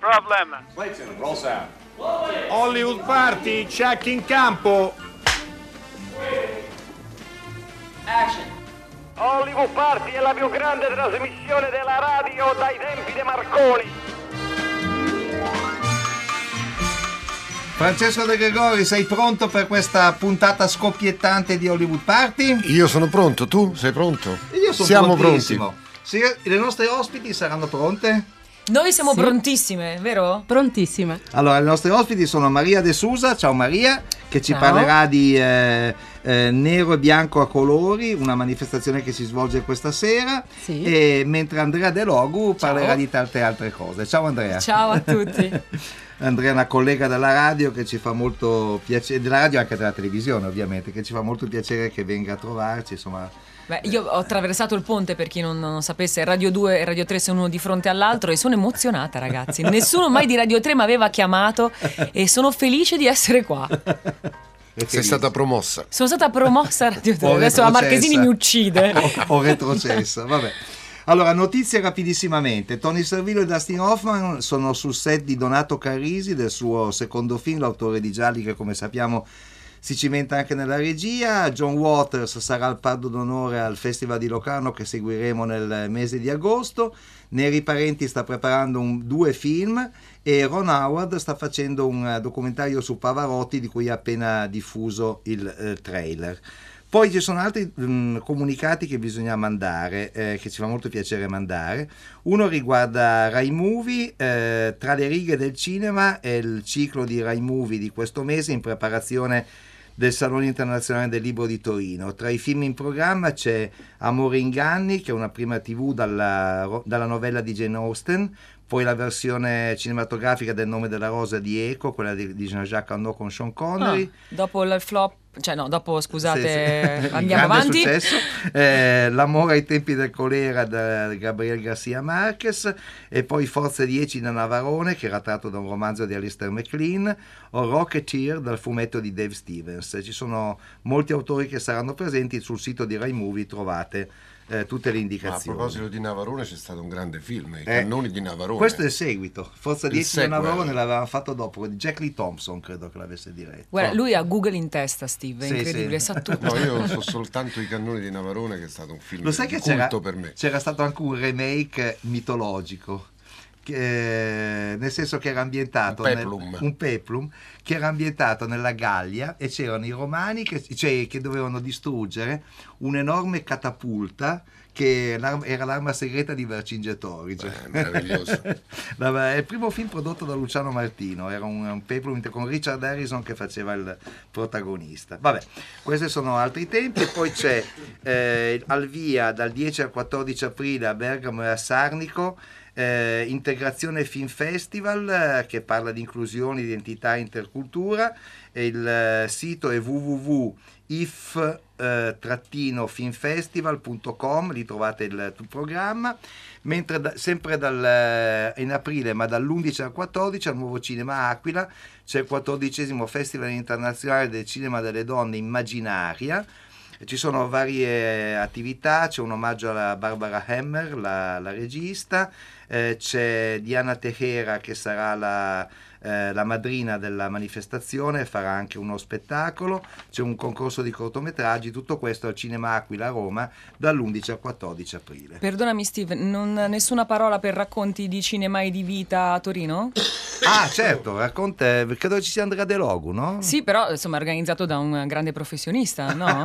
No problem. Clayton, roll sound. Hollywood Party, check in campo. Hollywood Party è la più grande trasmissione della radio dai tempi di Marconi. Francesco De Gregori, sei pronto per questa puntata scoppiettante di Hollywood Party? Io sono pronto, tu sei pronto? Io sono Siamo prontissimo. pronti. Sì, le nostre ospiti saranno pronte? Noi siamo Sì. prontissime, vero? Prontissime. Allora, le nostre ospiti sono Maria De Susa, ciao Maria, che ci Ciao. parlerà di eh, eh, Nero e Bianco a colori, una manifestazione che si svolge questa sera, Sì. e mentre Andrea De Logu parlerà di tante altre cose. Ciao Andrea. Ciao a tutti. Andrea è una collega della radio che ci fa molto piacere, della radio e anche della televisione ovviamente, che ci fa molto piacere che venga a trovarci, insomma... Beh, io ho attraversato il ponte per chi non, non sapesse, Radio 2 e Radio 3 sono uno di fronte all'altro e sono emozionata ragazzi. Nessuno mai di Radio 3 mi aveva chiamato e sono felice di essere qua. Sei stata promossa. Sono stata promossa a Radio 3, O adesso la. Marchesini mi uccide. o, o retrocessa, vabbè. Allora, notizie rapidissimamente. Tony Servillo e Dustin Hoffman sono sul set di Donato Carrisi del suo secondo film, l'autore di Gialli che come sappiamo si cimenta anche nella regia. John Waters sarà al pardo d'onore al Festival di Locarno che seguiremo nel mese di agosto. Neri Parenti sta preparando un- due film e Ron Howard sta facendo un eh, documentario su Pavarotti di cui ha appena diffuso il eh, trailer. Poi ci sono altri mm, comunicati che bisogna mandare, eh, che ci fa molto piacere mandare. Uno riguarda Rai Movie, eh, tra le righe del cinema è il ciclo di Rai Movie di questo mese in preparazione del Salone Internazionale del Libro di Torino. Tra i film in programma c'è Amore Inganni, che è una prima tv dalla, dalla novella di Jane Austen, poi la versione cinematografica del Nome della Rosa di Eco, quella di, di Jean-Jacques Arnaud con Sean Connery. Ah, dopo il flop, cioè no, dopo scusate, Sì, sì. Andiamo avanti. successo. Eh, L'amore ai tempi del colera da Gabriel Garcia Marquez e poi Forze 10 da Navarone che era tratto da un romanzo di Alistair MacLean o Rocketeer dal fumetto di Dave Stevens. Ci sono molti autori che saranno presenti sul sito di Rai Movie trovate eh, tutte le Ma a indicazioni. proposito di Navarone c'è stato un grande film, I Eh, cannoni di Navarone. Questo è il seguito. Forza Il 10 da sequel. Navarone l'avevamo fatto dopo. Jack Lee Thompson credo che l'avesse diretto. Guarda, lui ha Google in testa, Steve, è Sì, incredibile, sì. sa tutto. No, io so soltanto I cannoni di Navarone che è stato un film Lo sai che culto c'era, per me. c'era stato anche un remake mitologico, che- nel senso che era ambientato Un nel- peplum. un peplum che era ambientato nella Gallia e c'erano i romani che, cioè, che dovevano distruggere un'enorme catapulta che era l'arma segreta di Vercingetorige. Eh, meraviglioso. Vabbè, è il primo film prodotto da Luciano Martino, era un, un peplum con Richard Harrison che faceva il protagonista. Vabbè, questi sono altri tempi. E poi c'è eh, al via dal 10 al 14 aprile a Bergamo e a Sarnico. Eh, Integrazione Film Festival eh, che parla di inclusione, identità e intercultura. Il eh, sito è www.if-filmfestival.com, lì trovate il, il programma mentre da- sempre dal, eh, in aprile, ma dall'11 al 14 al Nuovo Cinema Aquila c'è il 14 Festival internazionale del cinema delle donne Immaginaria. Ci sono varie attività, c'è un omaggio alla Barbara Hammer, la, la regista, eh, c'è Diana Tejera che sarà la, eh, la madrina della manifestazione, farà anche uno spettacolo, c'è un concorso di cortometraggi, tutto questo al Cinema Aquila a Roma dall'11 al 14 aprile. Perdonami Steve, non, nessuna parola per racconti di cinema e di vita a Torino? Ah, certo, racconta, credo ci sia Andrea De Logu, no? Sì, però insomma è organizzato da un grande professionista, no?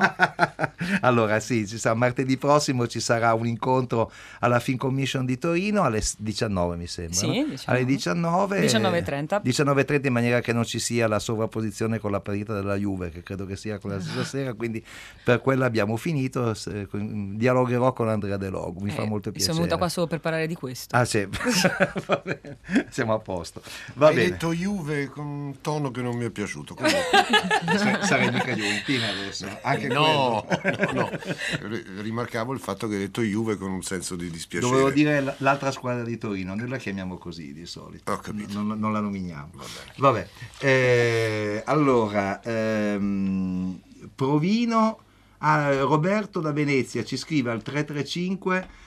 allora, sì, ci sarà, martedì prossimo ci sarà un incontro alla Film Commission di Torino alle 19, mi sembra. Sì, no? 19. Alle 19. 19.30. 19.30 in maniera che non ci sia la sovrapposizione con la partita della Juve, che credo che sia quella stessa sera, quindi per quello abbiamo finito. se- con- dialogherò con Andrea De Logu, mi fa Eh, molto piacere. Sono venuta qua solo per parlare di questo. Ah, sì, Va bene. siamo a posto. Va Hai bene. detto Juve con un tono che non mi è piaciuto. Comunque, Sa- Sarei mica Juventina adesso. Anche no, no, no. Rimarcavo il fatto che hai detto Juve con un senso di dispiacere. Dovevo dire l'altra squadra di Torino, noi la chiamiamo così di solito. Ho capito. Non, non la nominiamo. Bene. Vabbè, eh, allora, ehm, Provino, ah, Roberto da Venezia ci scrive al 335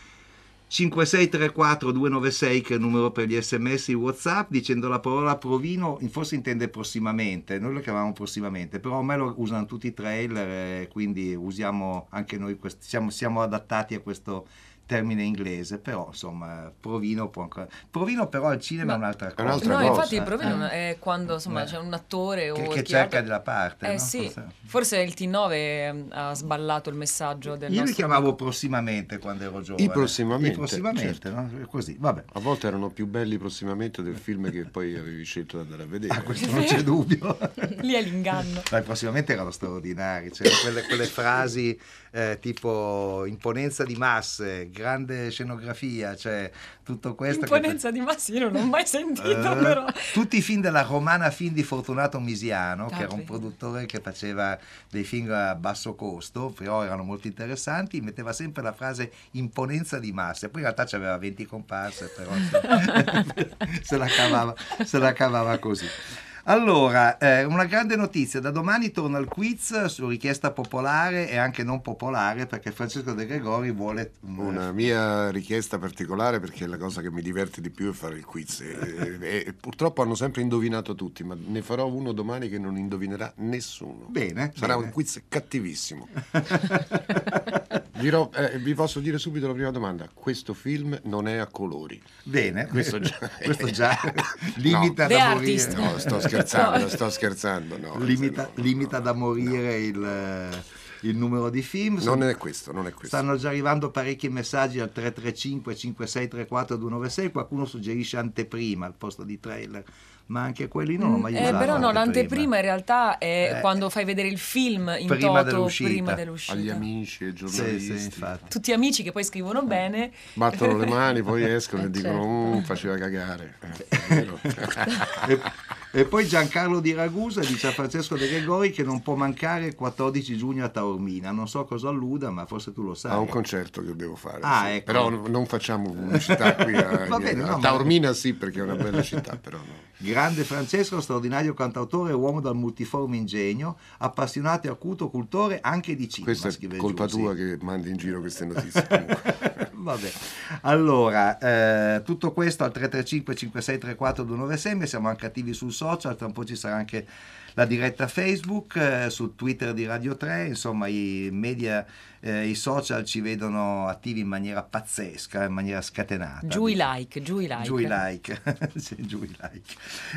5634 296 che è il numero per gli sms whatsapp dicendo la parola provino forse intende prossimamente noi lo chiamiamo prossimamente però ormai lo usano tutti i trailer eh, quindi usiamo anche noi siamo, siamo adattati a questo termine inglese, però insomma Provino può ancora... Provino però al cinema è un'altra cosa. un'altra no, cosa. infatti il provino Eh. è quando insomma Eh. c'è un attore o che, cerca altro- della parte. Eh no? sì, Forse- forse il T9 eh, ha sballato il messaggio del Io li chiamavo prossimamente quando ero giovane. I prossimamente, I prossimamente, certo. no? Così, vabbè. A volte erano più belli prossimamente del film che poi avevi scelto di andare a vedere. Ah, questo non c'è dubbio. Lì è l'inganno. Dai, prossimamente erano straordinari, cioè, quelle, quelle frasi eh, tipo imponenza di masse, grande scenografia, cioè tutto questo. che- Imponenza di Massi io non l'ho mai sentito Eh, però. tutti i film della romana film di Fortunato Misiano, che era un produttore che faceva dei film a basso costo, però erano molto interessanti, metteva sempre la frase imponenza di massa, poi in realtà c'aveva 20 comparse, però insomma, se, la cavava, se la cavava così. Allora, eh, una grande notizia, da domani torna il quiz su richiesta popolare e anche non popolare perché Francesco De Gregori vuole... Una mia richiesta particolare perché la cosa che mi diverte di più è fare il quiz. E, e- e purtroppo hanno sempre indovinato tutti, ma ne farò uno domani che non indovinerà nessuno. Bene, Sarà bene. un quiz cattivissimo. Dirò- eh, vi posso dire subito la prima domanda. Questo film non è a colori. Bene, Questo già- questo già limita The da morire. No, sto scherzando, sto scherzando. No, limita, no, no, limita no. da morire il, eh, il numero di film. Non è questo, non è questo. Stanno già arrivando parecchi messaggi al 335 5634 296. Qualcuno suggerisce anteprima al posto di trailer, ma anche quelli non ho mai Eh, usato. però no, l'anteprima in realtà è Eh, quando fai vedere il film in prima toto dell'uscita. prima dell'uscita. Agli amici, ai Sì, giornalisti. sì, infatti. Tutti amici che poi scrivono bene. Battono le mani, poi escono e Eh, dicono certo. "Mm, faceva cagare. Eh. E, e poi Giancarlo di Ragusa dice a Francesco De Gregori che non può mancare il 14 giugno a Taormina. Non so cosa alluda, ma forse tu lo sai. Ha un concerto che devo fare. Ah, sì. ecco. Però non facciamo pubblicità qui a, Va bene, a no, ma- Taormina sì, perché è una bella città, però no. Grande Francesco, straordinario cantautore, uomo dal multiforme ingegno, appassionato e acuto cultore anche di cinema. Questa è colpa Giussi. tua che mandi in giro queste notizie. Vabbè, allora eh, tutto questo al 335 5634 296 siamo anche attivi sul social, tra un po' ci sarà anche la diretta Facebook, eh, su Twitter di Radio 3, insomma i media, eh, i social ci vedono attivi in maniera pazzesca, in maniera scatenata. Giù i like, giù i like. Giù i like, Sì, giù i like.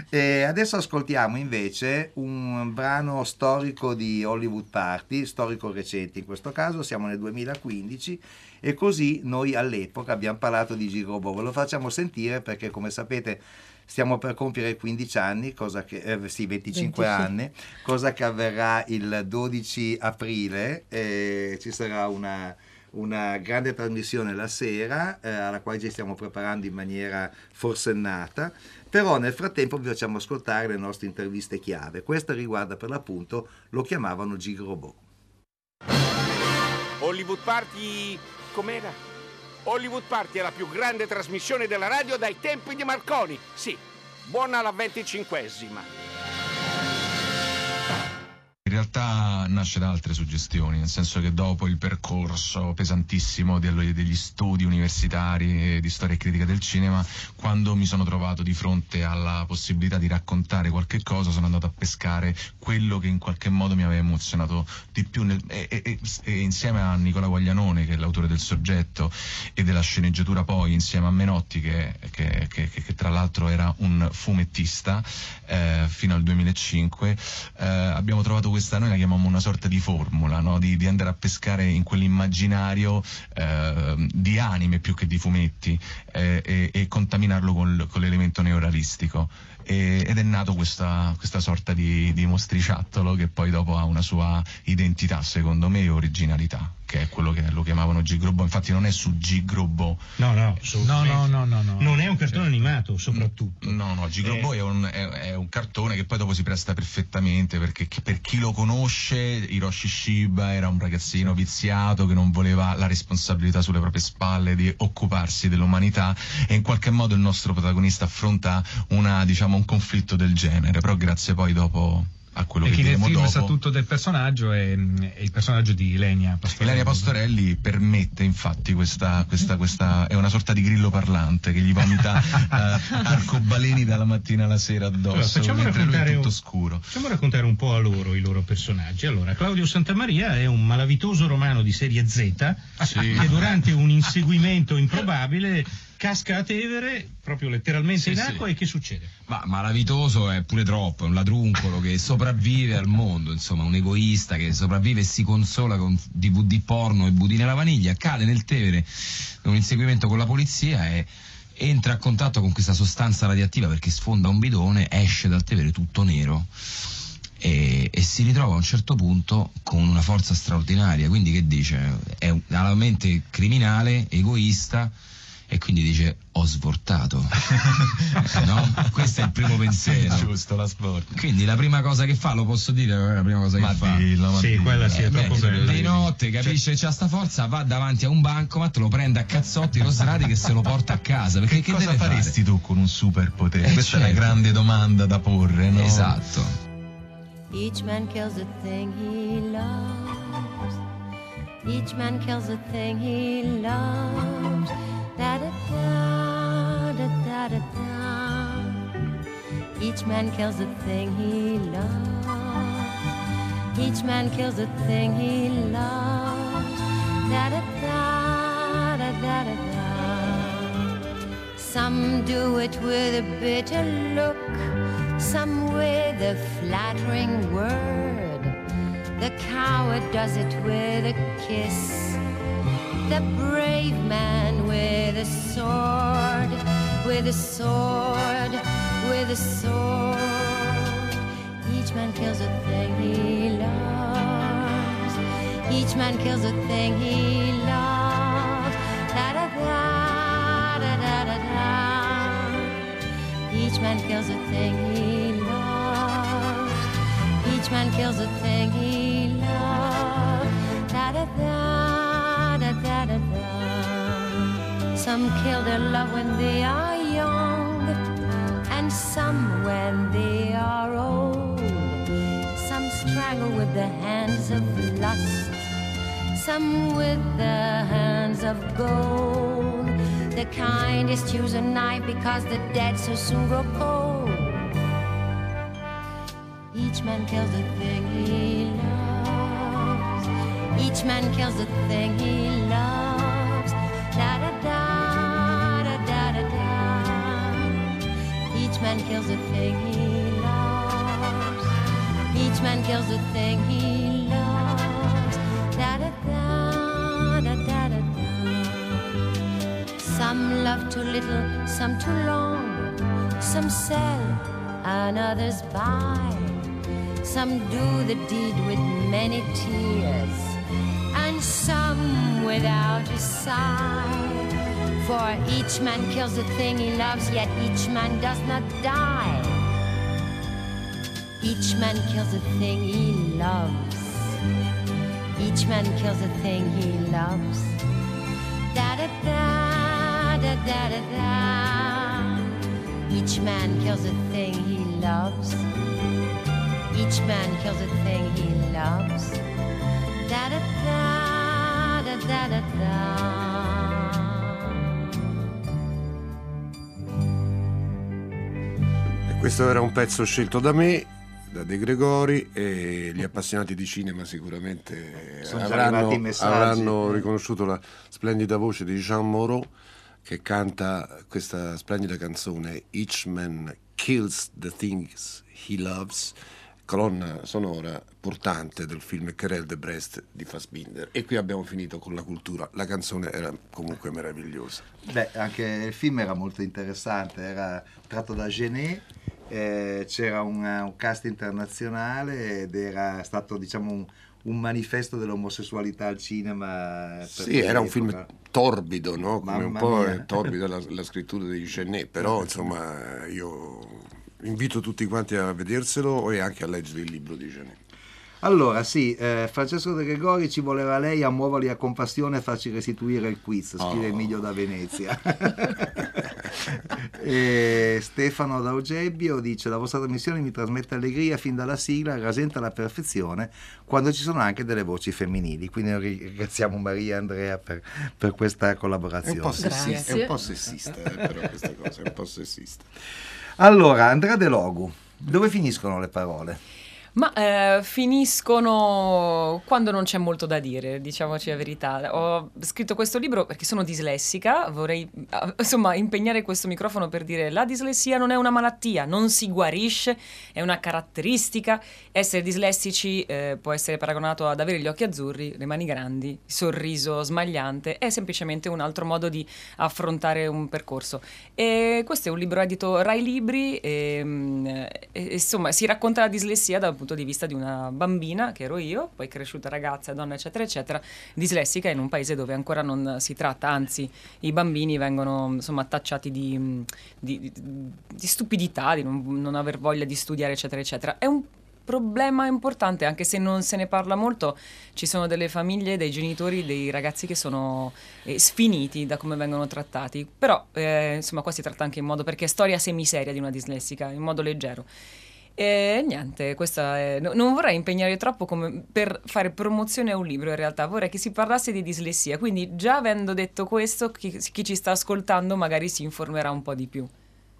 E adesso ascoltiamo invece un brano storico di Hollywood Party, storico recente in questo caso, siamo nel 2015 e così noi all'epoca abbiamo parlato di Gigrobo, ve lo facciamo sentire perché come sapete stiamo per compiere 15 anni, cosa che, eh, sì 25 25. anni, cosa che avverrà il 12 aprile, e ci sarà una una grande trasmissione la sera eh, alla quale ci stiamo preparando in maniera forsennata però nel frattempo vi facciamo ascoltare le nostre interviste chiave questa riguarda per l'appunto lo chiamavano Gigrobot Hollywood Party com'era? Hollywood Party è la più grande trasmissione della radio dai tempi di Marconi. Sì, buona la venticinquesima. Realtà nasce da altre suggestioni, nel senso che dopo il percorso pesantissimo degli studi universitari di storia e critica del cinema, quando mi sono trovato di fronte alla possibilità di raccontare qualche cosa, sono andato a pescare quello che in qualche modo mi aveva emozionato di più, nel- e, e- e- insieme a Nicola Guaglianone, che è l'autore del soggetto, e della sceneggiatura poi, insieme a Menotti, che, che- che- che- tra l'altro era un fumettista eh, fino al 2005, eh, abbiamo trovato questa, noi la chiamiamo una sorta di formula, no? di, di andare a pescare in quell'immaginario eh, di anime più che di fumetti eh, e, e contaminarlo col- con l'elemento neorealistico. E- ed è nato questa, questa sorta di, di mostriciattolo che poi dopo ha una sua identità, secondo me, e originalità, che è quello che lo chiamavano Gigrobo. Infatti non è su Gigrobo, No, no, No, no, no, no, no. Non è un cartone animato, soprattutto. No, no, Gigrobo Eh. è, un, è- è un cartone che poi dopo si presta perfettamente perché per chi lo conosce, Hiroshi Shiba era un ragazzino viziato che non voleva la responsabilità sulle proprie spalle di occuparsi dell'umanità e in qualche modo il nostro protagonista affronta una, diciamo, un conflitto del genere, però grazie poi dopo a quello E che film dopo. sa tutto del personaggio è, è il personaggio di Ilenia Pastorelli. Ilenia Pastorelli permette infatti questa, questa, questa è una sorta di grillo parlante che gli vomita eh, arcobaleni dalla mattina alla sera addosso Allora, facciamo, mentre lui è tutto un, scuro. facciamo raccontare un po' a loro i loro personaggi. Allora, Claudio Santamaria è un malavitoso romano di serie Z Sì. che durante un inseguimento improbabile casca a Tevere, proprio letteralmente Sì, in sì. acqua, e che succede? Ma malavitoso è pure troppo, è un ladruncolo che sopravvive al mondo, insomma, un egoista che sopravvive e si consola con DVD porno e budine alla vaniglia, cade nel Tevere, un inseguimento con la polizia e entra a contatto con questa sostanza radioattiva perché sfonda un bidone, esce dal Tevere tutto nero. E, e si ritrova a un certo punto con una forza straordinaria, quindi che dice? È un- ha la mente criminale, egoista e quindi dice ho svortato. no? Questo è il primo pensiero. Giusto, la sport. Quindi la prima cosa che fa, lo posso dire, la prima cosa Ma che fa. dillo, ma Sì, dillo. quella sì, è Eh, troppo beh, bella. di notte capisce che c'ha sta forza, va davanti a un bancomat, lo prende a cazzotti, lo sradica e se lo porta a casa. Perché che, Che cosa faresti tu con un superpotere? Eh, Questa è una certo. grande domanda da porre, no? fare? Esatto. Each man kills the thing he loves. Each man kills the thing he loves. Da da da da da da da. Each man kills the thing he loves. Each man kills the thing he loves. Da da da da da da da. Some do it with a bitter look, some with a flattering word. The coward does it with a kiss. The brave man with a sword, with a sword, with a sword. Each man kills a thing he loves. Each man kills a thing he loves. Da da da da da da da. Each man kills a thing he loves. Each man kills a thing he Some kill their love when they are young, and some when they are old. Some strangle with the hands of lust, some with the hands of gold. The kindest use a knife because the dead so soon grow cold. Each man kills the thing he loves. Each man kills the thing he loves. Man kills the thing he loves. Each man kills the thing he loves. Da da da da da da da. Some love too little, some too long. Some sell and others buy. Some do the deed with many tears, and some without a sigh. For each man kills the thing he loves, yet each man does not die. Each man kills the thing he loves. Each man kills the thing he loves. Da da da da da da da. Each man kills the thing he loves. Each man kills the thing he loves. Da da da da da da da. Questo era un pezzo scelto da me, da De Gregori, e gli appassionati di cinema sicuramente avranno, avranno riconosciuto la splendida voce di Jean Moreau che canta questa splendida canzone Each Man Kills the Things He Loves, colonna sonora portante del film Querelle de Brest di Fassbinder. E qui abbiamo finito con la cultura. La canzone era comunque meravigliosa. Beh, anche il film era molto interessante, era tratto da Genet, eh, c'era un, un cast internazionale ed era stato diciamo un, un manifesto dell'omosessualità al cinema. Sì, era un film torbido, no? Come un Mamma po' mia. è torbida la, la scrittura di Genet, però insomma io invito tutti quanti a vederselo e anche a leggere il libro di Genet. Allora, sì, eh, Francesco De Gregori ci voleva lei a muoverli a compassione e farci restituire il quiz, scrive Oh. Emilio da Venezia. E Stefano da Eugebio dice la vostra trasmissione mi trasmette allegria fin dalla sigla, rasenta alla perfezione quando ci sono anche delle voci femminili. Quindi noi ringraziamo Maria e Andrea per, per questa È un collaborazione. po' sessista, è un po' sessista eh, però questa cosa, è un po' sessista. Allora, Andrea De Logu, dove finiscono le parole? Ma eh, finiscono quando non c'è molto da dire, diciamoci la verità. Ho scritto questo libro perché sono dislessica, vorrei eh, insomma impegnare questo microfono per dire la dislessia non è una malattia, non si guarisce, è una caratteristica. Essere dislessici eh, può essere paragonato ad avere gli occhi azzurri, le mani grandi, il sorriso smagliante, è semplicemente un altro modo di affrontare un percorso. E questo è un libro edito Rai Libri e, mm, e, insomma si racconta la dislessia dal punto di vista di una bambina che ero io, poi cresciuta ragazza, donna eccetera eccetera, dislessica in un paese dove ancora non si tratta, anzi i bambini vengono insomma tacciati mm, di- di- di stupidità, di non, non aver voglia di studiare eccetera eccetera. È un problema importante, anche se non se ne parla molto, ci sono delle famiglie, dei genitori, dei ragazzi che sono eh, sfiniti da come vengono trattati. Però, eh, insomma, qua si tratta anche in modo, perché è storia semiseria di una dislessica, in modo leggero. E niente, questa è- no- non vorrei impegnare troppo come per fare promozione a un libro in realtà, vorrei che si parlasse di dislessia, quindi già avendo detto questo, chi, chi ci sta ascoltando magari si informerà un po' di più.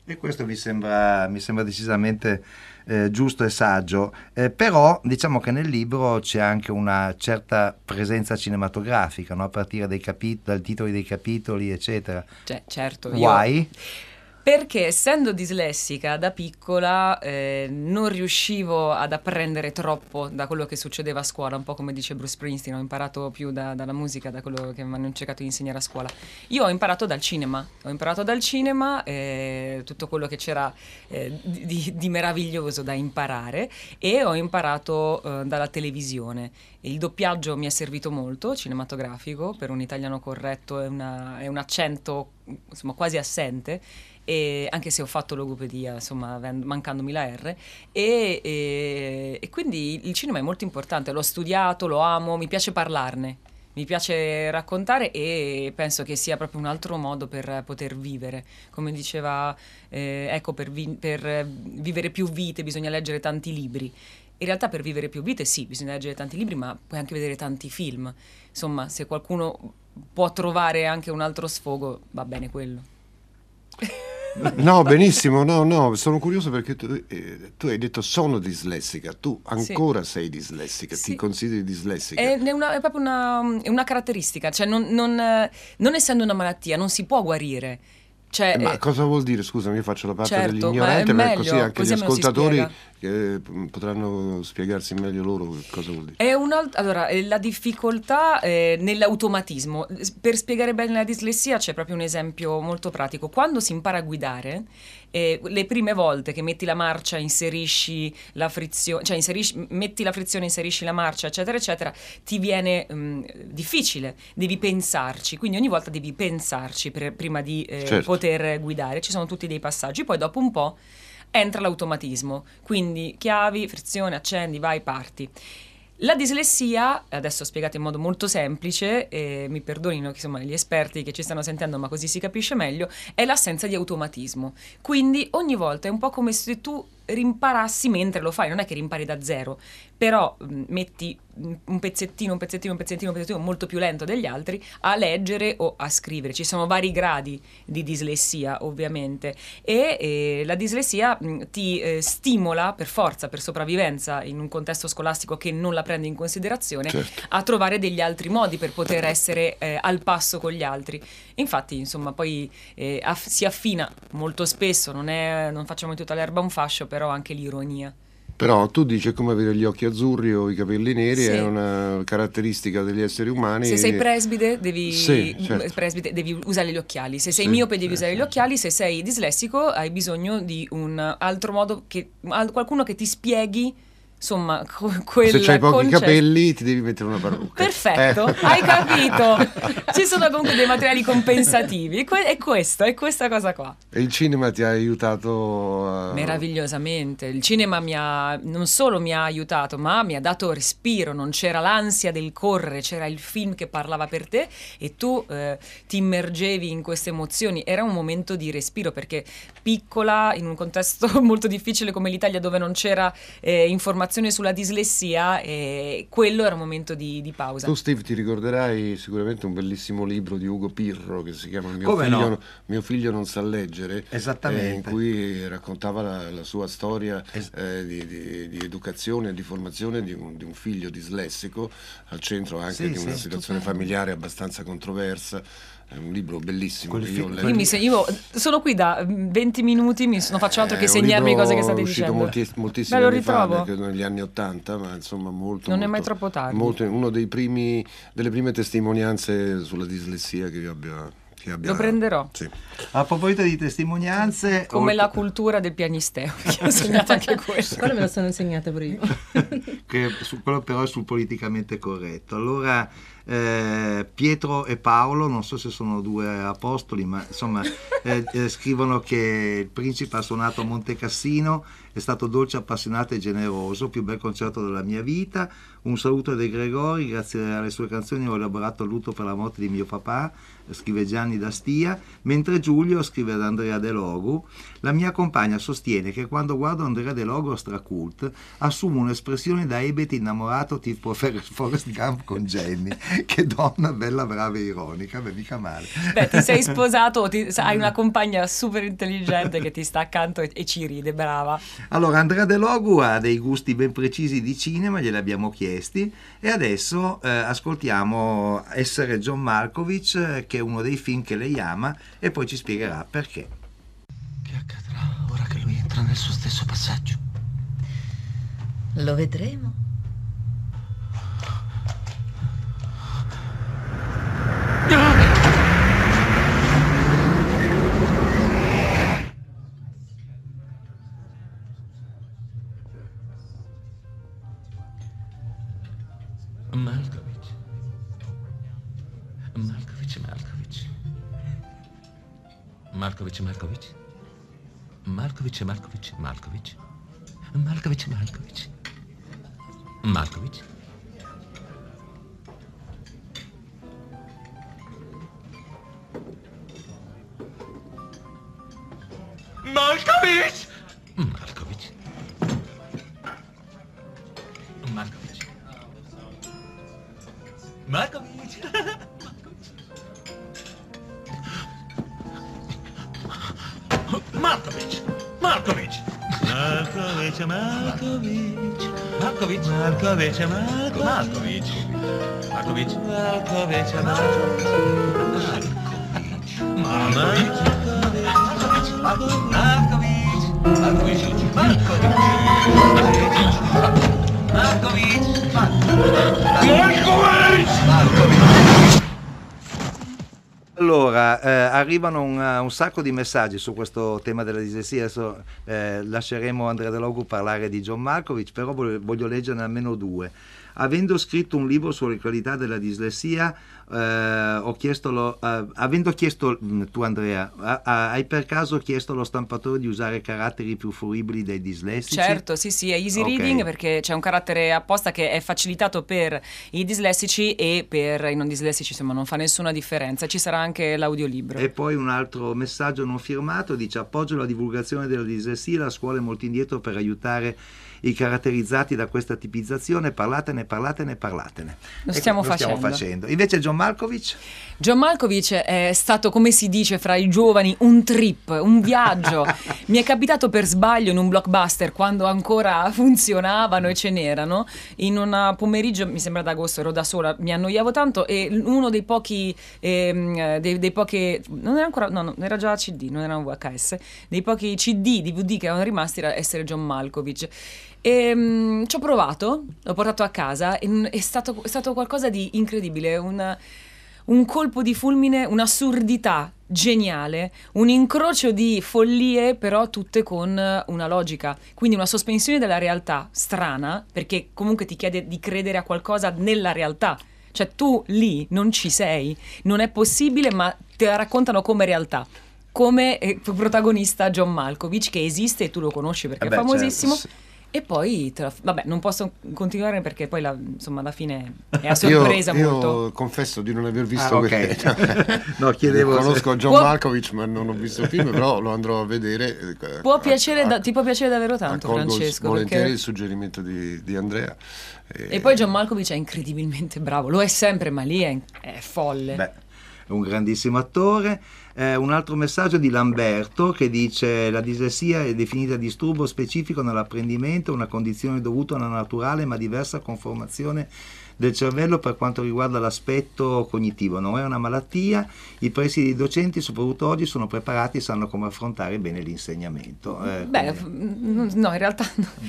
E questo mi sembra, mi sembra decisamente eh, giusto e saggio, Eh, però diciamo che nel libro c'è anche una certa presenza cinematografica, no? a partire dai, capi- dal titolo dei capitoli, eccetera. Cioè, certo, io... Perché essendo dislessica da piccola eh, non riuscivo ad apprendere troppo da quello che succedeva a scuola, un po' come dice Bruce Springsteen, ho imparato più da- dalla musica, da quello che mi hanno cercato di insegnare a scuola. Io ho imparato dal cinema, ho imparato dal cinema eh, tutto quello che c'era eh, di, di- meraviglioso da imparare e ho imparato eh, dalla televisione. Il doppiaggio mi è servito molto, cinematografico, per un italiano corretto e, una- e un accento insomma, quasi assente e anche se ho fatto logopedia, insomma, mancandomi la R, e, e- e quindi il cinema è molto importante, l'ho studiato, lo amo, mi piace parlarne, mi piace raccontare e penso che sia proprio un altro modo per poter vivere. Come diceva, eh, ecco, per, vi- per vivere più vite bisogna leggere tanti libri. In realtà per vivere più vite sì, bisogna leggere tanti libri, ma puoi anche vedere tanti film. Insomma, se qualcuno può trovare anche un altro sfogo, va bene quello. No, benissimo, no, no, sono curioso perché tu, eh, tu hai detto sono dislessica, tu Sì. ancora sei dislessica, Sì. ti consideri dislessica. È, è una- è proprio una, è una caratteristica, cioè non, non, non essendo una malattia non si può guarire. Cioè, Eh, Ma eh, cosa vuol dire? Scusami, io faccio la parte Certo, dell'ignorante, ma è per così meglio, anche così gli ascoltatori. Che, mm, potranno spiegarsi meglio loro cosa vuol dire. È un alt- allora, eh, la difficoltà eh, nell'automatismo. Per spiegare bene la dislessia c'è proprio un esempio molto pratico. Quando si impara a guidare, eh, le prime volte che metti la marcia, inserisci la frizione, cioè inserisci, metti la frizione, inserisci la marcia, eccetera, eccetera, ti viene mm, difficile, devi pensarci, quindi ogni volta devi pensarci per- prima di eh, Certo. poter guidare. Ci sono tutti dei passaggi, poi dopo un po' entra l'automatismo, quindi chiavi, frizione, accendi, vai, parti. La dislessia, adesso spiegata in modo molto semplice, e mi perdonino insomma, gli esperti che ci stanno sentendo, ma così si capisce meglio, è l'assenza di automatismo. Quindi ogni volta è un po' come se tu rimparassi mentre lo fai, non è che rimpari da zero, però mh, metti un pezzettino, un pezzettino, un pezzettino, un pezzettino molto più lento degli altri a leggere o a scrivere. Ci sono vari gradi di dislessia, ovviamente, e eh, la dislessia mh, ti eh, stimola per forza, per sopravvivenza in un contesto scolastico che non la prende in considerazione, Certo. a trovare degli altri modi per poter essere eh, al passo con gli altri. Infatti, insomma, poi eh, aff- si affina molto spesso, non, è, non facciamo di tutta l'erba un fascio, però anche l'ironia. Però tu dici come avere gli occhi azzurri o i capelli neri, Sì. è una caratteristica degli esseri umani. Se sei presbite devi, Sì, certo. presbite, devi usare gli occhiali, se sei Sì, miope devi sì, usare gli occhiali, se sei dislessico hai bisogno di un altro modo, che, al- qualcuno che ti spieghi insomma, quel Se c'hai pochi concetto- capelli ti devi mettere una parrucca. Perfetto, Eh. hai capito. Ci sono comunque dei materiali compensativi. Que- È questo, è questa cosa qua. E il cinema ti ha aiutato a... Meravigliosamente. Il cinema mi ha non solo mi ha aiutato, ma mi ha dato respiro. Non c'era l'ansia del correre, c'era il film che parlava per te e tu eh, ti immergevi in queste emozioni. Era un momento di respiro perché piccola, in un contesto molto difficile come l'Italia, dove non c'era eh, informazione sulla dislessia, eh, quello era un momento di, di pausa. Tu Steve ti ricorderai sicuramente un bellissimo libro di Ugo Pirro che si chiama Mio, figlio, no? Mio figlio non sa leggere, Esattamente. eh, in cui raccontava la, la sua storia eh, di, di- di educazione e di formazione di un, di un figlio dislessico, al centro anche Sì, di una sì, situazione familiare abbastanza controversa. È un libro bellissimo io ho letto. Io, mi se- io sono qui da mm, 20 minuti, mi non faccio altro È che segnarmi cose che state dicendo. molti- moltissimi Me lo anni fa, ritrovo. credo negli anni Ottanta, ma insomma molto... Non è mai molto- troppo tardi. molto- uno dei primi, delle prime testimonianze sulla dislessia che io abbia... Che abbia Lo prenderò. Sì. A proposito di testimonianze, Come la oltre- cultura del pianisteo, che ho segnato anche questo. Quello me lo sono insegnata che su- quello però è sul politicamente corretto. Allora, eh, Pietro e Paolo, non so se sono due apostoli, ma insomma, eh, eh, scrivono che il principe ha suonato a Monte Cassino, è stato dolce, appassionato e generoso, più bel concerto della mia vita. Un saluto a De Gregori, grazie alle sue canzoni ho elaborato il lutto per la morte di mio papà, scrive Gianni da Stia, mentre Giulio scrive ad Andrea De Logu, la mia compagna sostiene che quando guardo Andrea De Logu a Stracult assumo un'espressione da ebete innamorato tipo Forrest Gump con Jenny, che donna bella, brava e ironica, beh mica male. Beh, ti sei sposato, ti- hai una compagna super intelligente che ti sta accanto e, e ci ride, brava. Allora, Andrea De Logu ha dei gusti ben precisi di cinema, glieli abbiamo chiesti e adesso eh, ascoltiamo Essere John Malkovich, eh, che è uno dei film che lei ama e poi ci spiegherà perché. Che accadrà ora che lui entra nel suo stesso passaggio? Lo vedremo. Malkovich, Malkovich. Malkovich, Malkovich, Malkovich. Malkovich, Malkovich. Malkovich. Malkovich! Malkovich. Malkovich. Malkovich. Malkovich. Malkovich. Malkovich, Malkovich. Malkovich. Malkovich, Malkovich. Malkovich. Malkovich, Malkovich. Malkovich. Malkovich. Malkovich. Malkovich. Malkovich. Allora, eh, arrivano un, un sacco di messaggi su questo tema della dislessia, adesso eh, lasceremo Andrea De Logu parlare di John Malkovich, però voglio, voglio leggerne almeno due. Avendo scritto un libro sulle qualità della dislessia, eh, ho chiesto lo- eh, avendo chiesto, mm, tu Andrea, a- a- hai per caso chiesto allo stampatore di usare caratteri più fruibili dei dislessici? Certo, sì, sì, è easy Ok. reading perché c'è un carattere apposta che è facilitato per i dislessici e per i non dislessici, insomma, non fa nessuna differenza. Ci sarà anche l'audiolibro. E poi un altro messaggio non firmato dice appoggio la divulgazione della dislessia, la scuola è molto indietro per aiutare i caratterizzati da questa tipizzazione, parlatene, parlatene, parlatene. Lo Ecco, stiamo lo stiamo facendo. facendo. Invece John Malkovich? John Malkovich è stato, come si dice fra i giovani, un trip, un viaggio. Mi è capitato per sbaglio in un blockbuster quando ancora funzionavano e ce n'erano. In un pomeriggio, mi sembra d'agosto, ero da sola, mi annoiavo tanto e uno dei pochi, ehm, dei, dei pochi, non era ancora, no, no, era già CD, non era un VHS, dei pochi CD, DVD che erano rimasti era essere John Malkovich. E, mm, ci ho provato, l'ho portato a casa e è stato, è stato qualcosa di incredibile, un, un colpo di fulmine, un'assurdità geniale, un incrocio di follie, però tutte con una logica. Quindi una sospensione della realtà strana, perché comunque ti chiede di credere a qualcosa nella realtà. Cioè tu lì non ci sei, non è possibile, ma te la raccontano come realtà. Come eh, protagonista John Malkovich, che esiste e tu lo conosci perché Eh è beh, famosissimo. certo, E poi, la- vabbè, non posso continuare perché poi la, insomma, alla fine è a sorpresa io, molto. Io confesso di non aver visto Ah, ok. que- No, chiedevo se- Conosco John Può- Malkovich, ma non ho visto il film, però lo andrò a vedere. eh, Può a- piacere, a- da- ti può piacere davvero tanto, Francesco. volentieri perché- il suggerimento di, di Andrea. E poi John Malkovich è incredibilmente bravo, lo è sempre, ma lì è, è folle. Beh, è un grandissimo attore. Eh, un altro messaggio di Lamberto che dice la dislessia è definita disturbo specifico nell'apprendimento, una condizione dovuta a una naturale ma diversa conformazione del cervello per quanto riguarda l'aspetto cognitivo, non è una malattia, i presidi docenti soprattutto oggi sono preparati e sanno come affrontare bene l'insegnamento. Eh, Beh, quindi- no, in realtà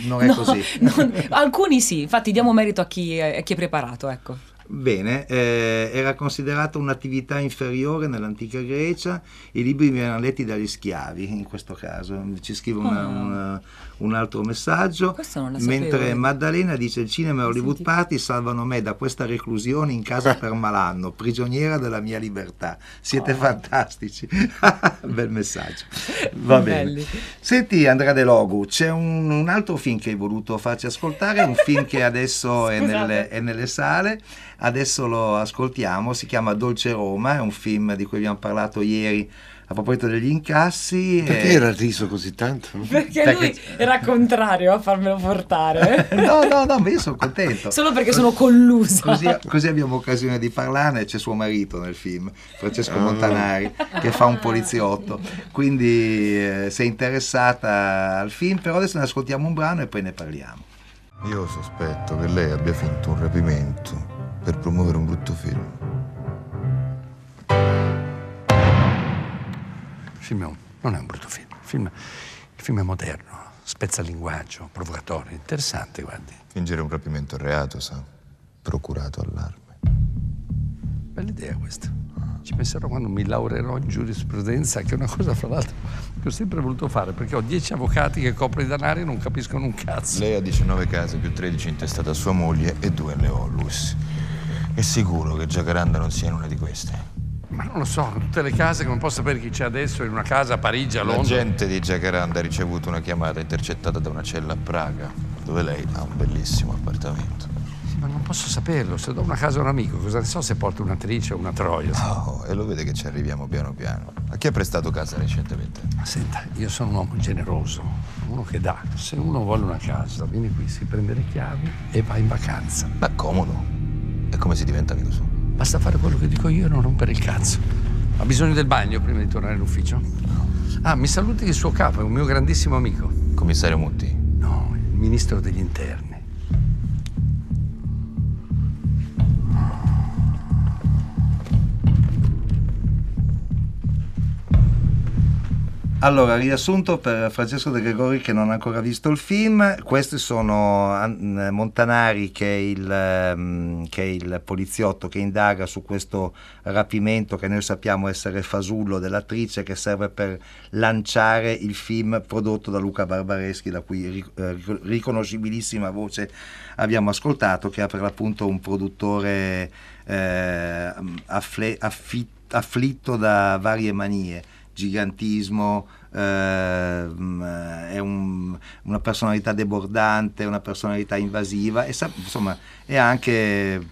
Non è no, così. non- alcuni sì, infatti diamo merito a chi è, a chi è preparato, ecco. Bene, eh, era considerata un'attività inferiore nell'antica Grecia, i libri venivano letti dagli schiavi in questo caso. Ci scrive una- Ah. un, un altro messaggio, mentre Maddalena dice il cinema e Hollywood Party salvano me da questa reclusione in casa per malanno, prigioniera della mia libertà. Siete Oh. fantastici. Bel messaggio. Va bene. Belli. Senti Andrea De Logu, c'è un, un altro film che hai voluto farci ascoltare, un film che adesso è nelle, è nelle sale, adesso lo ascoltiamo, si chiama Dolce Roma, è un film di cui abbiamo parlato ieri a proposito degli incassi. Perché e- era riso così tanto? Perché Perché- lui era contrario a farmelo portare. No, no, no, ma io sono contento. Solo perché sono collusa. Così, così abbiamo occasione di parlarne, c'è suo marito nel film, Francesco Ah. Montanari, che fa un poliziotto, quindi eh, sei interessata al film, però adesso ne ascoltiamo un brano e poi ne parliamo. Io sospetto che lei abbia finto un rapimento per promuovere un brutto film. Il film è un- non è un brutto film. Il film, il film è moderno, spezza il linguaggio, provocatorio, interessante, guardi. Fingere un rapimento è reato, sa? Procurato allarme. Bella idea questa. Ci penserò quando mi laureerò in giurisprudenza, che è una cosa, fra l'altro, che ho sempre voluto fare, perché ho dieci avvocati che copro i danari e non capiscono un cazzo. Lei ha 19 case più 13 intestate a sua moglie e due alle Onlus. È sicuro che Giacaranda non sia in una di queste? Ma non lo so, tutte le case che non posso sapere chi c'è adesso in una casa a Parigi, a Londra. L'agente di Giacaranda ha ricevuto una chiamata intercettata da una cella a Praga, dove lei ha un bellissimo appartamento. Ma non posso saperlo. Se do una casa a un amico, cosa ne so se porto un'attrice o una troia? Oh, e lo vede che ci arriviamo piano piano. A chi ha prestato casa recentemente? Ma senta, io sono un uomo generoso, uno che dà. Se uno vuole una casa, viene qui, si prende le chiavi e va in vacanza. Ma comodo. E come si diventa suo? Basta fare quello che dico io e non rompere il cazzo. Ha bisogno del bagno prima di tornare all'ufficio? Ah, mi saluti il suo capo, è un mio grandissimo amico. Commissario Mutti? No, il ministro degli interni. Allora, riassunto per Francesco De Gregori che non ha ancora visto il film, questi sono An- Montanari che è, il, ehm, che è il poliziotto che indaga su questo rapimento che noi sappiamo essere fasullo dell'attrice che serve per lanciare il film prodotto da Luca Barbareschi, la cui eh, ric- riconoscibilissima voce abbiamo ascoltato, che ha per l'appunto un produttore eh, affle- affi- afflitto da varie manie gigantismo, ehm, è un- una personalità debordante, una personalità invasiva e insomma e anche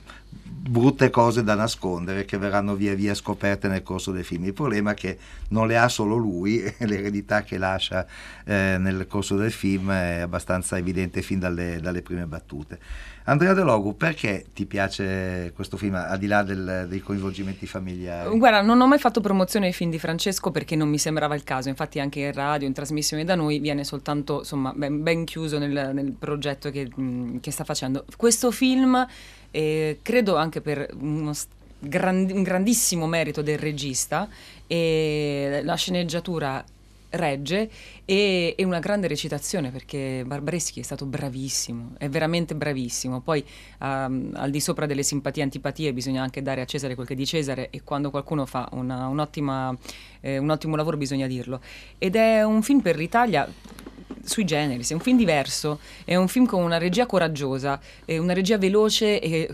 brutte cose da nascondere che verranno via via scoperte nel corso del film. Il problema è che non le ha solo lui, l'eredità che lascia eh, nel corso del film è abbastanza evidente fin dalle, dalle prime battute. Andrea De Logu, perché ti piace questo film, al di là del- dei coinvolgimenti familiari? Guarda, non ho mai fatto promozione ai film di Francesco perché non mi sembrava il caso. Infatti, anche in radio, in trasmissione da noi, viene soltanto insomma, ben, ben chiuso nel, nel progetto che, mh, che sta facendo. Questo film, eh, credo anche per uno grandi- un grandissimo merito del regista, e la sceneggiatura regge e, e una grande recitazione perché Barbareschi è stato bravissimo, è veramente bravissimo. Poi ehm, al di sopra delle simpatie e antipatie bisogna anche dare a Cesare quel che è di Cesare e quando qualcuno fa una- un'ottima, eh, un ottimo lavoro bisogna dirlo. Ed è un film per l'Italia sui generis, è un film diverso, è un film con una regia coraggiosa, una regia veloce e,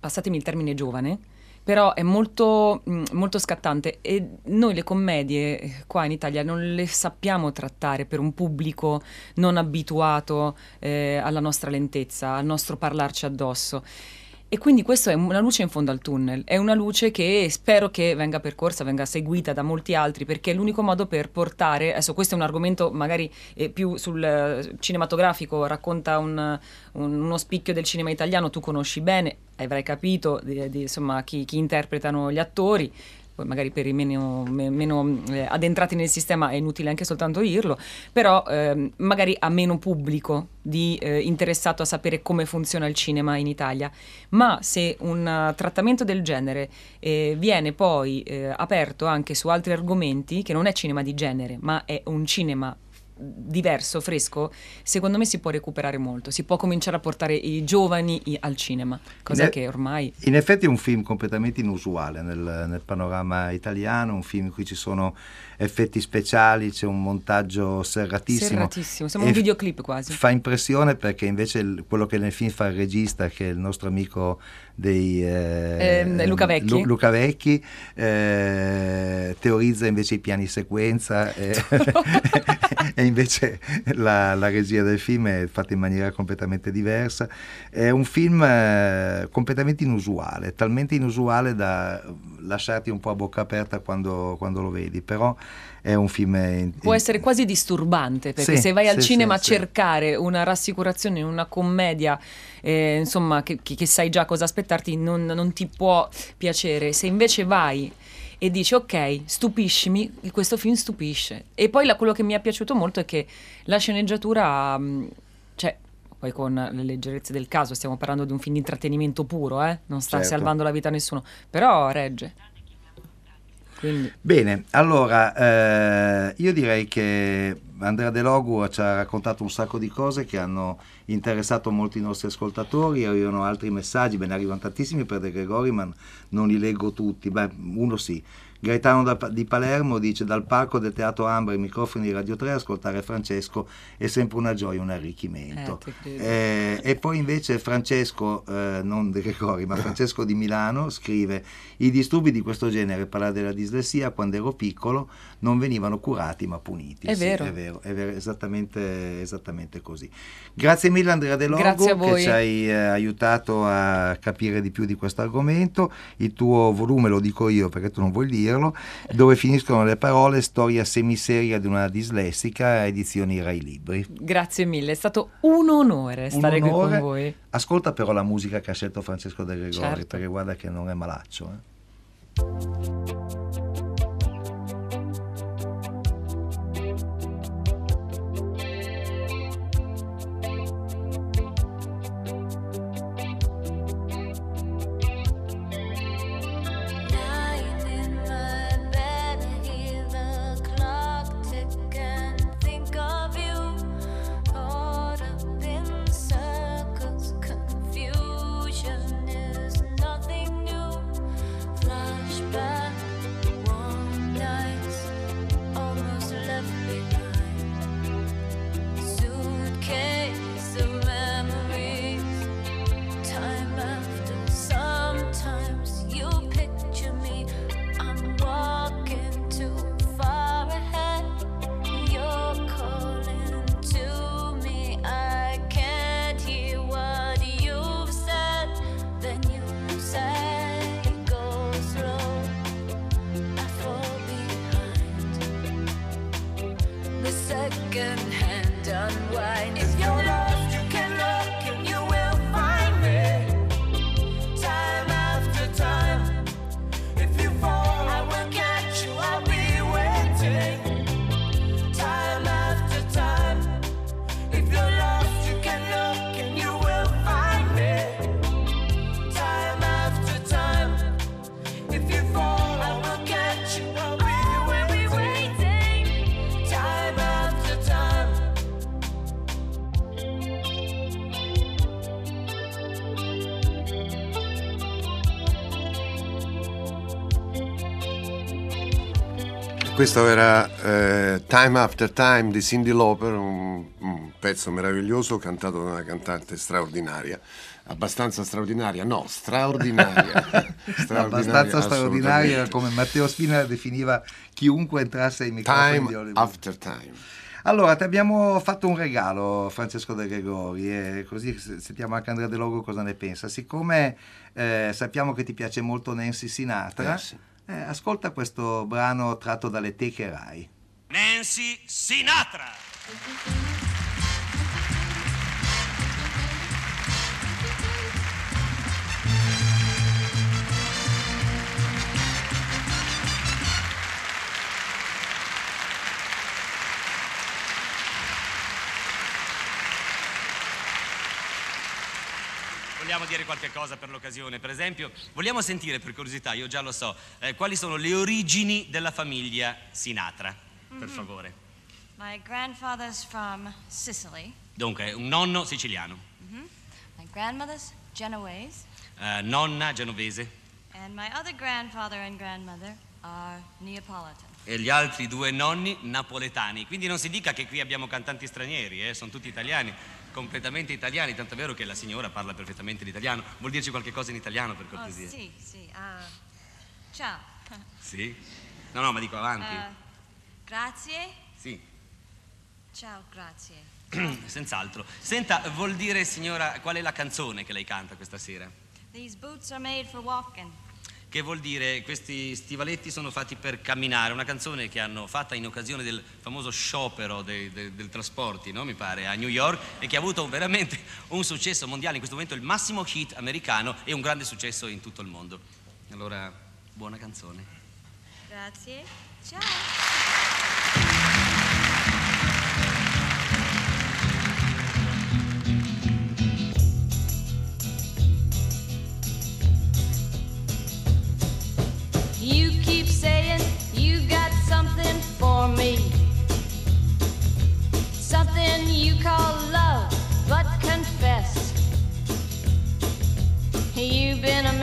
passatemi il termine giovane, però è molto, molto scattante e noi le commedie qua in Italia non le sappiamo trattare per un pubblico non abituato eh, alla nostra lentezza, al nostro parlarci addosso. E quindi questa è una luce in fondo al tunnel, è una luce che spero che venga percorsa, venga seguita da molti altri, perché è l'unico modo per portare, adesso questo è un argomento magari eh, più sul eh, cinematografico, racconta un- un- uno spicchio del cinema italiano, tu conosci bene, avrai capito di- di, insomma, chi, chi interpretano gli attori, poi magari per i meno, me- meno, eh, addentrati nel sistema è inutile anche soltanto dirlo, però ehm, magari ha meno pubblico di, eh, interessato a sapere come funziona il cinema in Italia, ma se un eh, trattamento del genere eh, viene poi eh, aperto anche su altri argomenti, che non è cinema di genere, ma è un cinema diverso, fresco, secondo me si può recuperare molto, si può cominciare a portare i giovani al cinema, cos'è Ne- che ormai... In effetti è un film completamente inusuale nel, nel panorama italiano, un film in cui ci sono effetti speciali, c'è un montaggio serratissimo. Serratissimo, sembra un videoclip quasi. Fa impressione perché invece il- quello che nel film fa il regista, che è il nostro amico dei, eh, Ehm, Luca Vecchi. Lu- Luca Vecchi, eh, teorizza invece i piani sequenza e, e invece la, la regia del film è fatta in maniera completamente diversa. È un film eh, completamente inusuale, talmente inusuale da lasciarti un po' a bocca aperta quando, quando lo vedi, però è un film... in- Può essere quasi disturbante perché Sì, se vai al sì, cinema sì, a cercare una rassicurazione in una commedia, eh, insomma, che, che- sai già cosa aspettarti, non, non ti può piacere. Se invece vai e dici ok, stupiscimi, questo film stupisce. E poi la- quello che mi è piaciuto molto è che la sceneggiatura, mh, cioè, poi con le leggerezze del caso, stiamo parlando di un film di intrattenimento puro, eh? non sta Certo. salvando la vita a nessuno, però regge. Quindi, Bene, allora eh, io direi che Andrea De Logu ci ha raccontato un sacco di cose che hanno interessato molti nostri ascoltatori, arrivano altri messaggi, beh ne arrivano tantissimi per De Gregori ma non li leggo tutti, beh uno sì. Gaetano da- di Palermo dice dal palco del Teatro Ambra ai microfoni di Radio 3 ascoltare Francesco è sempre una gioia, un arricchimento. Eh. Eh, e poi invece Francesco, eh, non De Gregori, ma Francesco di Milano scrive: I disturbi di questo genere, parlare della dislessia, quando ero piccolo, non venivano curati ma puniti. È Sì, vero. è vero, è vero, esattamente, esattamente così. Grazie mille, Andrea De a che ci hai eh, aiutato a capire di più di questo argomento. Il tuo volume lo dico io perché tu non vuoi dirlo. Dove finiscono le parole, storia semiseria di una dislessica, edizioni Rai Libri. grazie mille, è stato un onore stare qui onore. con voi. Ascolta però la musica che ha scelto Francesco De Gregori, Certo. perché guarda che non è malaccio. eh. Questo era eh, Time After Time di Cindy Lauper, un, un pezzo meraviglioso cantato da una cantante straordinaria. Abbastanza straordinaria, no, straordinaria. abbastanza straordinaria come Matteo Spina definiva chiunque entrasse ai microfoni di Time. After Time. Allora, ti abbiamo fatto un regalo, Francesco De Gregori, e così sentiamo anche Andrea De Logo cosa ne pensa. Siccome eh, sappiamo che ti piace molto Nancy Sinatra, Eh, sì. Eh, ascolta questo brano tratto dalle teche Rai. Nancy Sinatra. Vogliamo dire qualche cosa per l'occasione? Per esempio, vogliamo sentire per curiosità, io già lo so, eh, quali sono le origini della famiglia Sinatra, per Mhm. favore. My grandfather's from Sicily. Dunque, un nonno siciliano, Mhm. My grandmother's Genoese. eh, nonna genovese And my other grandfather and grandmother are Neapolitan. e gli altri due nonni napoletani. Quindi non si dica che qui abbiamo cantanti stranieri, eh, sono tutti italiani, completamente italiani, tanto è vero che la signora parla perfettamente l'italiano. Vuol dirci qualche cosa in italiano per Oh, cortesia? sì, sì. ah, ciao. Sì? No, no, ma dico avanti. Eh, grazie. Sì. Ciao, grazie. Senz'altro. Senta, vuol dire, signora, qual è la canzone che lei canta questa sera? These boots are made for walking. Che vuol dire questi stivaletti sono fatti per camminare, una canzone che hanno fatta in occasione del famoso sciopero dei, dei- del trasporti, no? mi pare, a New York e che ha avuto veramente un successo mondiale, in questo momento il massimo hit americano e un grande successo in tutto il mondo. Allora, buona canzone. Grazie. Ciao.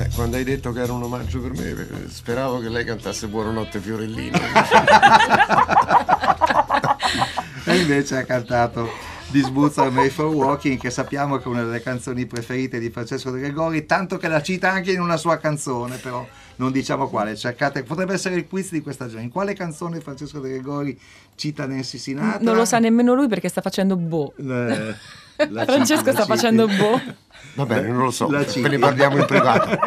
Eh, quando hai detto che era un omaggio per me, eh, speravo che lei cantasse Buonanotte Fiorellino. E invece ha cantato This Boots Are Made for Walking, che sappiamo che è una delle canzoni preferite di Francesco De Gregori, tanto che la cita anche in una sua canzone, però non diciamo quale. Cercate, potrebbe essere il quiz di questa giornata. In quale canzone Francesco De Gregori cita Nancy Sinatra? Non lo sa nemmeno lui perché sta facendo boh. Eh, la Francesco sta facendo boh. Va bene, non lo so, ne parliamo in privato.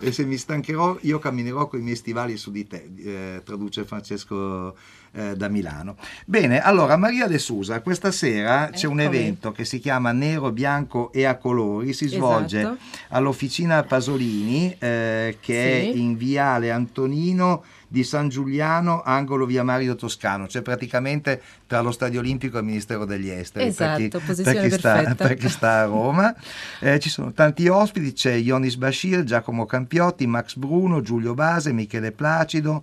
e se mi stancherò, io camminerò con i miei stivali su di te, eh, traduce Francesco eh, da Milano. Bene, allora Maria De Susa, questa sera c'è un evento che si chiama Nero, Bianco e a colori, si svolge Esatto. all'officina Pasolini, eh, che è Sì. in viale Antonino di San Giuliano, angolo via Mario Toscano, cioè praticamente tra lo Stadio Olimpico e il Ministero degli Esteri. per chi- Esatto, per chi sta, per chi sta a Roma. Eh, ci sono tanti ospiti, c'è Ionis Bashir, Giacomo Campiotti, Max Bruno, Giulio Base, Michele Placido,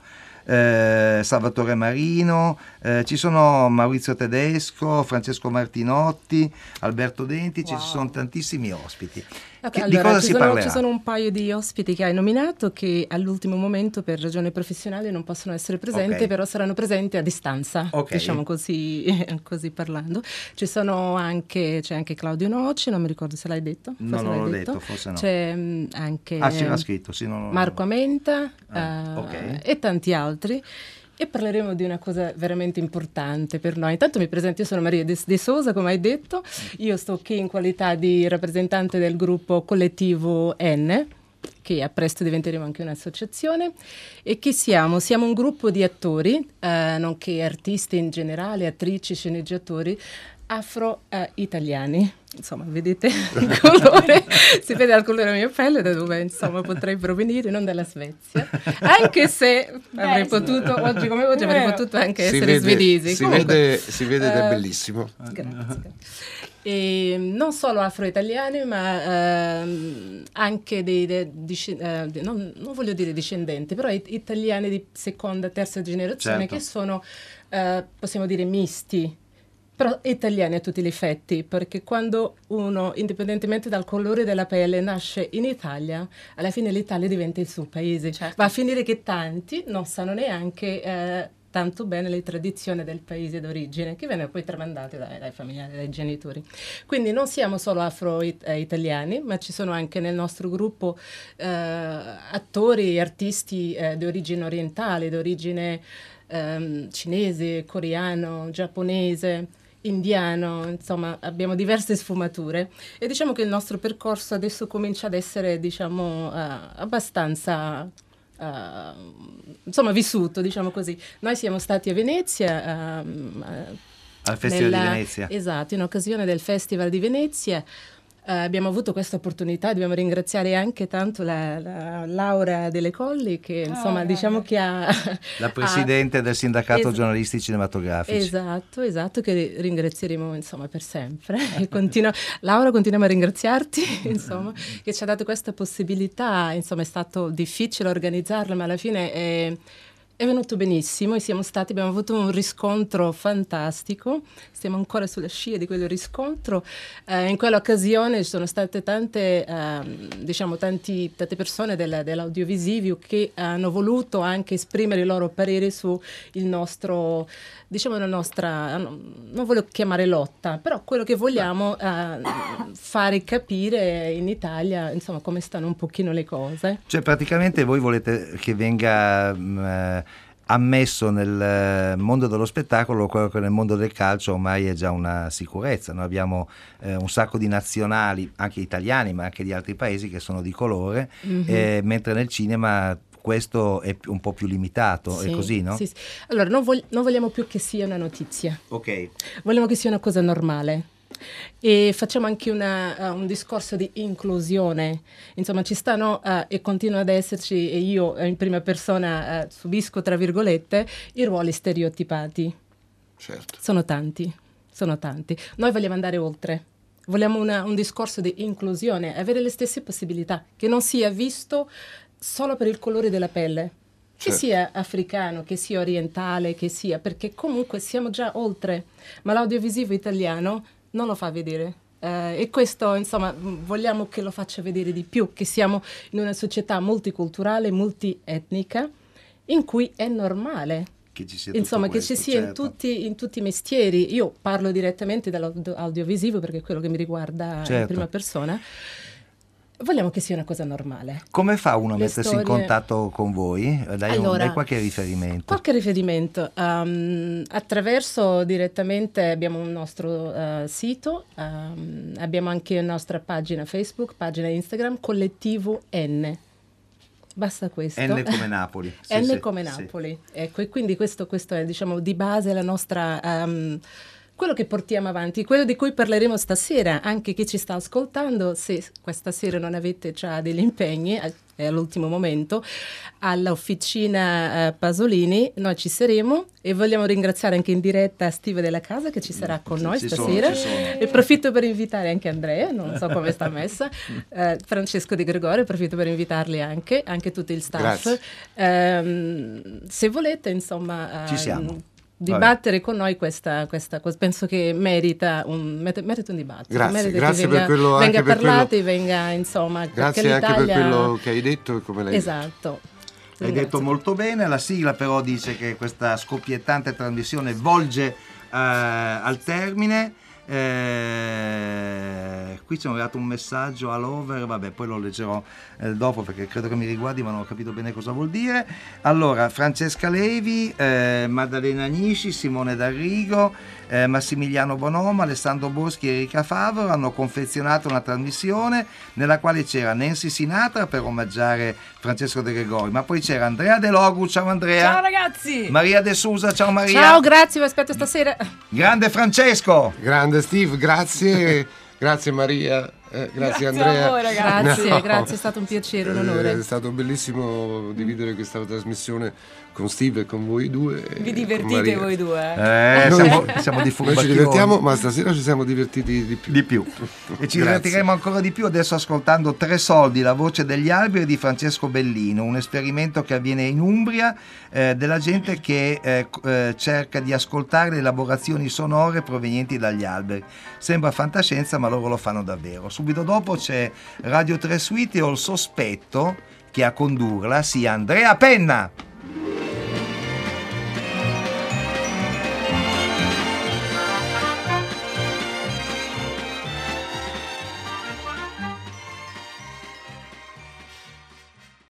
eh, Salvatore Marino, eh, ci sono Maurizio Tedesco, Francesco Martinotti, Alberto Denti, ci sono tantissimi ospiti. Ok, Che- di allora, cosa ci si sono, parlerà? ci sono un paio di ospiti che hai nominato che all'ultimo momento per ragioni professionali non possono essere presenti, Ok. però saranno presenti a distanza, Ok. diciamo così, così parlando. Ci sono anche, c'è anche Claudio Noci, non mi ricordo se l'hai detto. No, forse non l'hai l'ho detto, forse no. C'è mm, anche Ah, scritto, sì, non- Marco Amenta Ah, eh, e tanti altri. E parleremo di una cosa veramente importante per noi. Intanto mi presento, io sono Maria De, De Sosa, come hai detto, io sto qui in qualità di rappresentante del gruppo collettivo N, che a presto diventeremo anche un'associazione. E chi siamo? Siamo un gruppo di attori, eh, nonché artisti in generale, attrici, sceneggiatori, afro-italiani. Insomma, vedete il colore, si vede dal colore della mia pelle da dove insomma potrei provenire, non dalla Svezia. Anche se avrei sì. potuto, oggi come oggi avrei potuto anche Si essere vede, svedesi. si Comunque, vede, si vede ed è eh, bellissimo. Grazie. E non solo afro-italiani, ma ehm, anche dei, dei- disce- eh, non, non voglio dire discendenti, però it- italiani di seconda, terza generazione Certo. che sono, eh, possiamo dire, misti. Però italiani a tutti gli effetti, perché quando uno, indipendentemente dal colore della pelle, nasce in Italia, alla fine l'Italia diventa il suo paese. Va a finire che tanti non sanno neanche eh, tanto bene le tradizioni del paese d'origine, che vengono poi tramandate dai, dai familiari, dai genitori. Quindi non siamo solo afro-italiani, ma ci sono anche nel nostro gruppo eh, attori e artisti eh, di origine orientale, di origine ehm, cinese, coreano, giapponese, indiano, insomma abbiamo diverse sfumature e diciamo che il nostro percorso adesso comincia ad essere diciamo eh, abbastanza eh, insomma vissuto, diciamo così. Noi siamo stati a Venezia eh, Al Festival nella- di Venezia. Esatto, in occasione del Festival di Venezia. Eh, abbiamo avuto questa opportunità, dobbiamo ringraziare anche tanto la, la Laura Delle Colli che insomma diciamo che ha... La ha- presidente del sindacato Es- giornalisti cinematografici. Esatto, esatto, che ringrazieremo insomma per sempre. E continua- Laura, continuiamo a ringraziarti, insomma, che ci ha dato questa possibilità. Insomma, è stato difficile organizzarla, ma alla fine è, è venuto benissimo e siamo stati, abbiamo avuto un riscontro fantastico. Stiamo ancora sulle scie di quel riscontro. Eh, in quell'occasione ci sono state tante, ehm, diciamo, tanti- tante persone del- dell'audiovisivo che hanno voluto anche esprimere i loro pareri su il nostro, diciamo, la nostra, non voglio chiamare lotta, però quello che vogliamo eh, fare capire in Italia, insomma, come stanno un pochino le cose. Cioè praticamente voi volete che venga mh, ammesso nel eh, mondo dello spettacolo quello che nel mondo del calcio ormai è già una sicurezza. Noi abbiamo eh, un sacco di nazionali, anche italiani ma anche di altri paesi che sono di colore, Mhm. eh, mentre nel cinema questo è un po' più limitato, è Sì, così, no? sì, sì. Allora, non, vog- non vogliamo più che sia una notizia. Ok. Vogliamo che sia una cosa normale. E facciamo anche una, eh, un discorso di inclusione. Insomma, ci stanno eh, e continua ad esserci, e io eh, in prima persona subisco, tra virgolette, i ruoli stereotipati. Certo. Sono tanti, sono tanti. Noi vogliamo andare oltre. Vogliamo una- un discorso di inclusione, avere le stesse possibilità, che non sia visto solo per il colore della pelle. Che Certo. sia africano, che sia orientale, che sia, perché comunque siamo già oltre, ma l'audiovisivo italiano non lo fa vedere. Eh, e questo, insomma, vogliamo che lo faccia vedere di più, che siamo in una società multiculturale, multietnica, in cui è normale Che ci sia Insomma, che questo, ci sia in, certo. tutti, in tutti i mestieri. Io parlo direttamente dall'audiovisivo perché è quello che mi riguarda in Certo. prima persona. Vogliamo che sia una cosa normale. Come fa uno a mettersi in storie- contatto con voi? Dai, un- Allora, dai qualche riferimento. Qualche riferimento. ehm, attraverso direttamente abbiamo un nostro eh, sito, ehm, abbiamo anche la nostra pagina Facebook, pagina Instagram, collettivo N. Basta questo. N come Napoli. Sì, N sì, come sì. Napoli. Ecco, e quindi questo, questo è diciamo di base la nostra ehm, quello che portiamo avanti, quello di cui parleremo stasera, anche chi ci sta ascoltando, se questa sera non avete già degli impegni, eh, è all'ultimo momento, all'officina eh, Pasolini, noi ci saremo e vogliamo ringraziare anche in diretta Steve della Casa che ci sarà con noi ci stasera. sono. E approfitto per invitare anche Andrea, non so come sta messa, eh, Francesco Di Gregorio, approfitto per invitarli anche, anche tutto il staff. Ehm, se volete, insomma, Ci ehm, siamo. Dibattere con noi questa, questa cosa, penso che merita un, merita un dibattito. Grazie, merita grazie che per venga, quello- venga anche per parlato quello- e venga, insomma, Grazie anche per quello che hai detto e come l'hai detto. Esatto. Hai detto molto bene, la sigla però dice che questa scoppiettante trasmissione volge eh, al termine. Eh, qui ci hanno dato un messaggio all'over, vabbè poi lo leggerò eh, dopo perché credo che mi riguardi ma non ho capito bene cosa vuol dire. Allora, Francesca Levi, eh, Maddalena Agnisci, Simone D'Arrigo, eh, Massimiliano Bonoma, Alessandro Boschi e Erika Favaro hanno confezionato una trasmissione nella quale c'era Nancy Sinatra per omaggiare Francesco De Gregori, ma poi c'era Andrea De Logu, ciao Andrea. Ciao ragazzi! Maria De Sousa, ciao Maria. Ciao, grazie, vi aspetto stasera. Grande Francesco. Grande Steve, grazie. Grazie Maria. eh, grazie, Grazie Andrea. voi. Grazie, No. grazie, è stato un piacere, un onore. Eh, È stato bellissimo dividere questa trasmissione con Steve e con voi due. Vi divertite voi due? Eh, Noi- siamo, siamo di Noi ci divertiamo, ma stasera ci siamo divertiti di più. Di più. E ci Grazie. divertiremo ancora di più adesso ascoltando Tre soldi, la voce degli alberi di Francesco Bellino, un esperimento che avviene in Umbria eh, della gente che eh, eh, cerca di ascoltare le elaborazioni sonore provenienti dagli alberi. Sembra fantascienza, ma loro lo fanno davvero. Subito dopo c'è Radio 3 Suite e ho il sospetto che a condurla sia Andrea Penna. Thank you.